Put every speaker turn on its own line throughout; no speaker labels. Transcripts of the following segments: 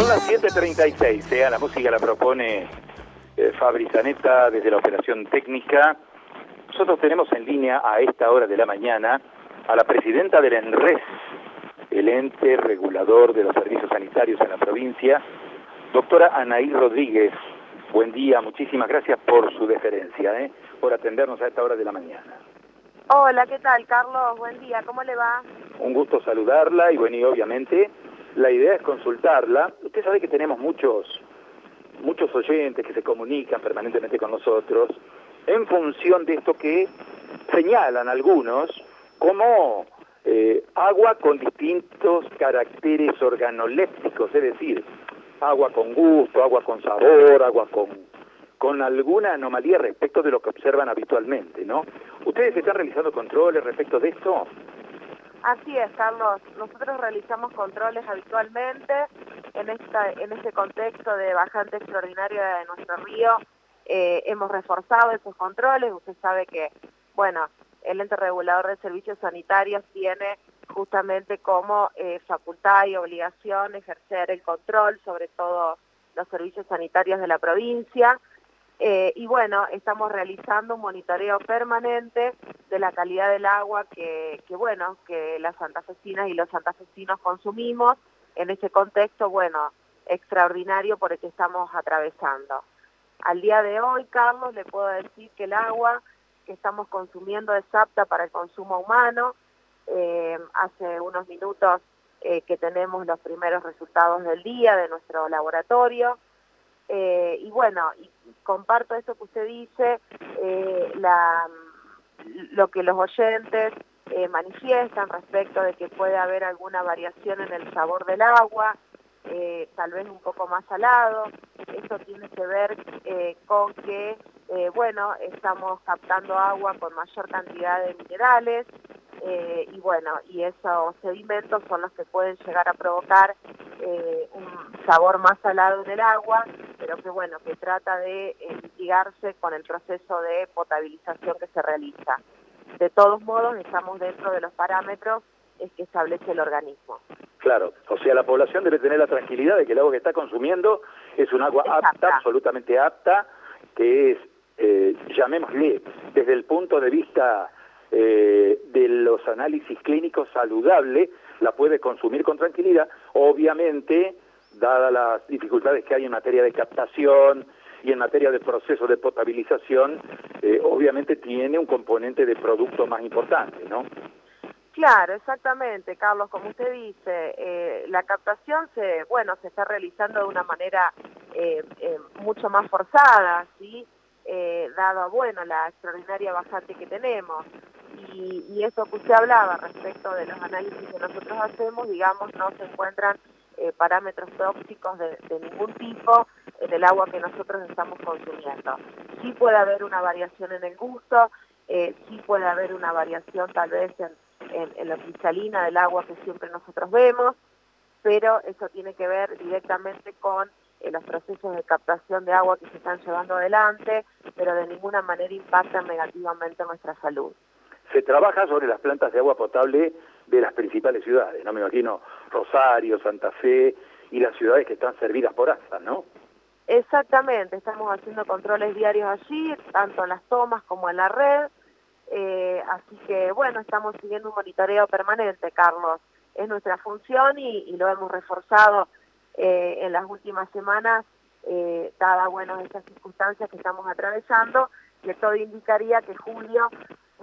Son las 7.36, sea, la música la propone eh, Fabri Zanetta desde la operación técnica. Nosotros tenemos en línea a esta hora de la mañana a la presidenta del ENRES, el ente regulador de los servicios sanitarios en la provincia, doctora Anaí Rodríguez. Buen día, muchísimas gracias por su deferencia, ¿eh? por atendernos a esta hora de la mañana.
Hola, ¿qué tal, Carlos? Buen día, ¿cómo le va?
Un gusto saludarla y bueno, y obviamente la idea es consultarla. Usted sabe que tenemos muchos, muchos oyentes que se comunican permanentemente con nosotros en función de esto que señalan algunos como eh, agua con distintos caracteres organolépticos, es decir, agua con gusto, agua con sabor, agua con, con alguna anomalía respecto de lo que observan habitualmente, ¿no? ¿Ustedes están realizando controles respecto de esto?
Así es, Carlos. Nosotros realizamos controles habitualmente en esta en este contexto de bajante extraordinaria de nuestro río. Eh, hemos reforzado esos controles. Usted sabe que, bueno, el ente regulador de servicios sanitarios tiene justamente como eh, facultad y obligación ejercer el control sobre todos los servicios sanitarios de la provincia. Eh, y bueno, estamos realizando un monitoreo permanente de la calidad del agua que, bueno, que las santafesinas y los santafesinos consumimos en ese contexto, bueno, extraordinario por el que estamos atravesando. Al día de hoy, Carlos, le puedo decir que el agua que estamos consumiendo es apta para el consumo humano. Eh, hace unos minutos eh, que tenemos los primeros resultados del día de nuestro laboratorio. Eh, y bueno, y comparto eso que usted dice, eh, la, lo que los oyentes eh, manifiestan respecto de que puede haber alguna variación en el sabor del agua, tal vez un poco más salado. Eso tiene que ver con que, bueno, estamos captando agua con mayor cantidad de minerales, eh, y bueno, y esos sedimentos son los que pueden llegar a provocar eh, un sabor más salado en el agua, pero que bueno, que trata de eh, mitigarse con el proceso de potabilización que se realiza. De todos modos, estamos dentro de los parámetros que establece el organismo.
Claro, o sea, la población debe tener la tranquilidad de que el agua que está consumiendo es un agua apta, absolutamente apta, que es, llamémosle, desde el punto de vista eh, de los análisis clínicos saludable, la puede consumir con tranquilidad, obviamente, dadas las dificultades que hay en materia de captación y en materia de proceso de potabilización, eh, obviamente tiene un componente de producto más importante, ¿no?
Claro, exactamente, Carlos, como usted dice, eh, la captación se, bueno, se está realizando de una manera mucho más forzada, ¿sí? dado, bueno, la extraordinaria bajante que tenemos y, eso que usted hablaba respecto de los análisis que nosotros hacemos, digamos, no se encuentran eh, parámetros tóxicos de, ningún tipo en el agua que nosotros estamos consumiendo. Sí puede haber una variación en el gusto, eh, sí puede haber una variación tal vez en, en, la cristalina del agua que siempre nosotros vemos, pero eso tiene que ver directamente con eh, los procesos de captación de agua que se están llevando adelante, pero de ninguna manera impactan negativamente nuestra salud
se trabaja sobre las plantas de agua potable de las principales ciudades, no me imagino Rosario, Santa Fe y las ciudades que están servidas por ASA, ¿no?
Exactamente, estamos haciendo controles diarios allí, tanto en las tomas como en la red, eh, así que bueno, estamos siguiendo un monitoreo permanente, Carlos, es nuestra función y, lo hemos reforzado eh, en las últimas semanas, eh, dadas bueno, estas circunstancias que estamos atravesando, que todo indicaría que julio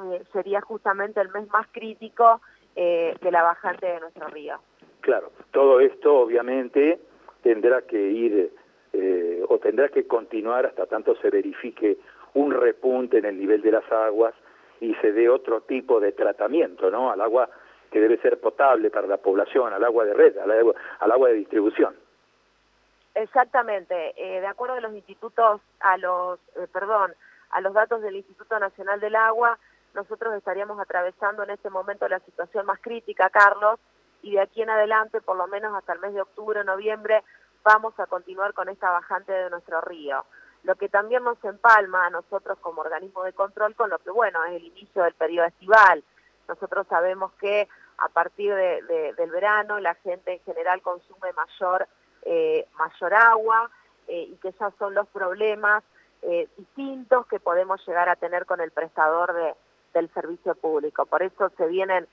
eh, sería justamente el mes más crítico eh, de la bajante de nuestro río.
Claro, todo esto obviamente tendrá que ir eh, o tendrá que continuar hasta tanto se verifique un repunte en el nivel de las aguas y se dé otro tipo de tratamiento, ¿no? Al agua que debe ser potable para la población, al agua de red, al agua, al agua de distribución.
Exactamente, de acuerdo a los institutos, a los, perdón, a los datos del Instituto Nacional del Agua, nosotros estaríamos atravesando en este momento la situación más crítica, Carlos, y de aquí en adelante, por lo menos hasta el mes de octubre, noviembre, vamos a continuar con esta bajante de nuestro río. Lo que también nos empalma a nosotros como organismo de control con lo que, bueno, es el inicio del periodo estival. Nosotros sabemos que a partir del verano la gente en general consume mayor mayor agua y que ya son los problemas distintos que podemos llegar a tener con el prestador de, del servicio público. Por eso se vienen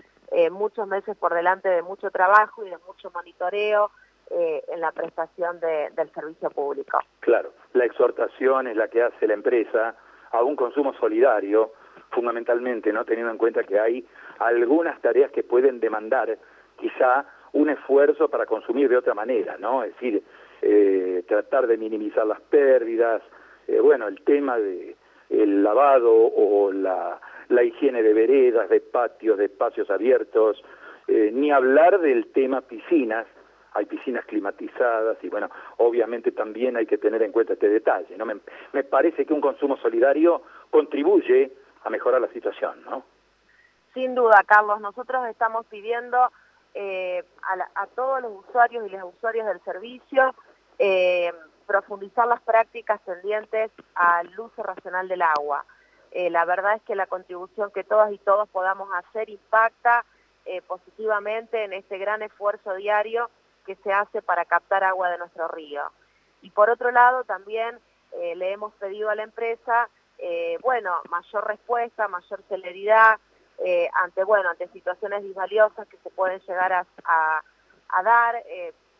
muchos meses por delante de mucho trabajo y de mucho monitoreo, eh, en la prestación del servicio público.
Claro, la exhortación es la que hace la empresa a un consumo solidario, fundamentalmente, no teniendo en cuenta que hay algunas tareas que pueden demandar quizá un esfuerzo para consumir de otra manera, ¿no? Es decir, eh, tratar de minimizar las pérdidas, eh, bueno, el tema de el lavado o la, la higiene de veredas, de patios, de espacios abiertos, ni hablar del tema piscinas, hay piscinas climatizadas y bueno, obviamente también hay que tener en cuenta este detalle, ¿no? Me, me parece que un consumo solidario contribuye a mejorar la situación, ¿no?
Sin duda, Carlos, nosotros estamos pidiendo eh, a, todos los usuarios y las usuarias del servicio eh, profundizar las prácticas tendientes al uso racional del agua. Eh, la verdad es que la contribución que todas y todos podamos hacer impacta positivamente en este gran esfuerzo diario que se hace para captar agua de nuestro río. Y por otro lado, también eh, le hemos pedido a la empresa, eh, bueno, mayor respuesta, mayor celeridad eh, ante, bueno, ante situaciones disvaliosas que se pueden llegar a, a, dar,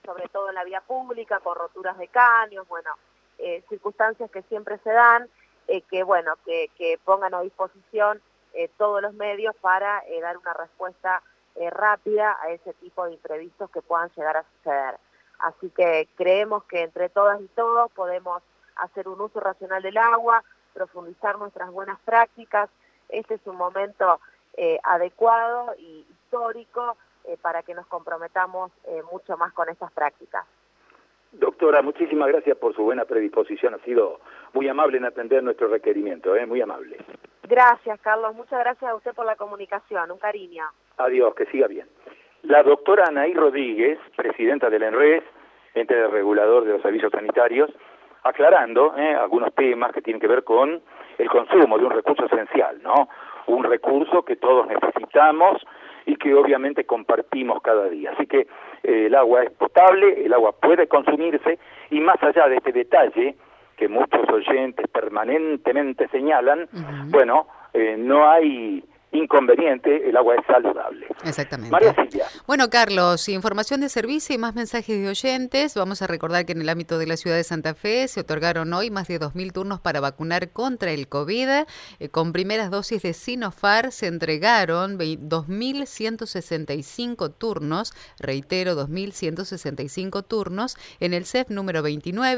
sobre todo en la vía pública, con roturas de caños, bueno, circunstancias que siempre se dan, que, bueno, que, pongan a disposición todos los medios para dar una respuesta eh, rápida a ese tipo de imprevistos que puedan llegar a suceder. Así que creemos que entre todas y todos podemos hacer un uso racional del agua, profundizar nuestras buenas prácticas. Este es un momento eh, adecuado y histórico eh, para que nos comprometamos mucho más con estas prácticas.
Doctora, muchísimas gracias por su buena predisposición. Ha sido muy amable en atender nuestro requerimiento, ¿eh? muy amable.
Gracias, Carlos. Muchas gracias a usted por la comunicación. Un cariño.
Adiós, que siga bien. La doctora Anaí Rodríguez, presidenta del ENRES, ente regulador de los servicios sanitarios, aclarando ¿eh? algunos temas que tienen que ver con el consumo de un recurso esencial, ¿no? Un recurso que todos necesitamos y que obviamente compartimos cada día. Así que eh, el agua es potable, el agua puede consumirse y más allá de este detalle que muchos oyentes permanentemente señalan, bueno, eh, no hay inconveniente, el agua es saludable.
Exactamente.
María Silvia.
Bueno, Carlos, información de servicio y más mensajes de oyentes. Vamos a recordar que en el ámbito de la ciudad de Santa Fe se otorgaron hoy más de 2.000 turnos para vacunar contra el COVID. Eh, con primeras dosis de Sinofar se entregaron 2.165 turnos, reitero, 2.165 turnos en el CEF número 29.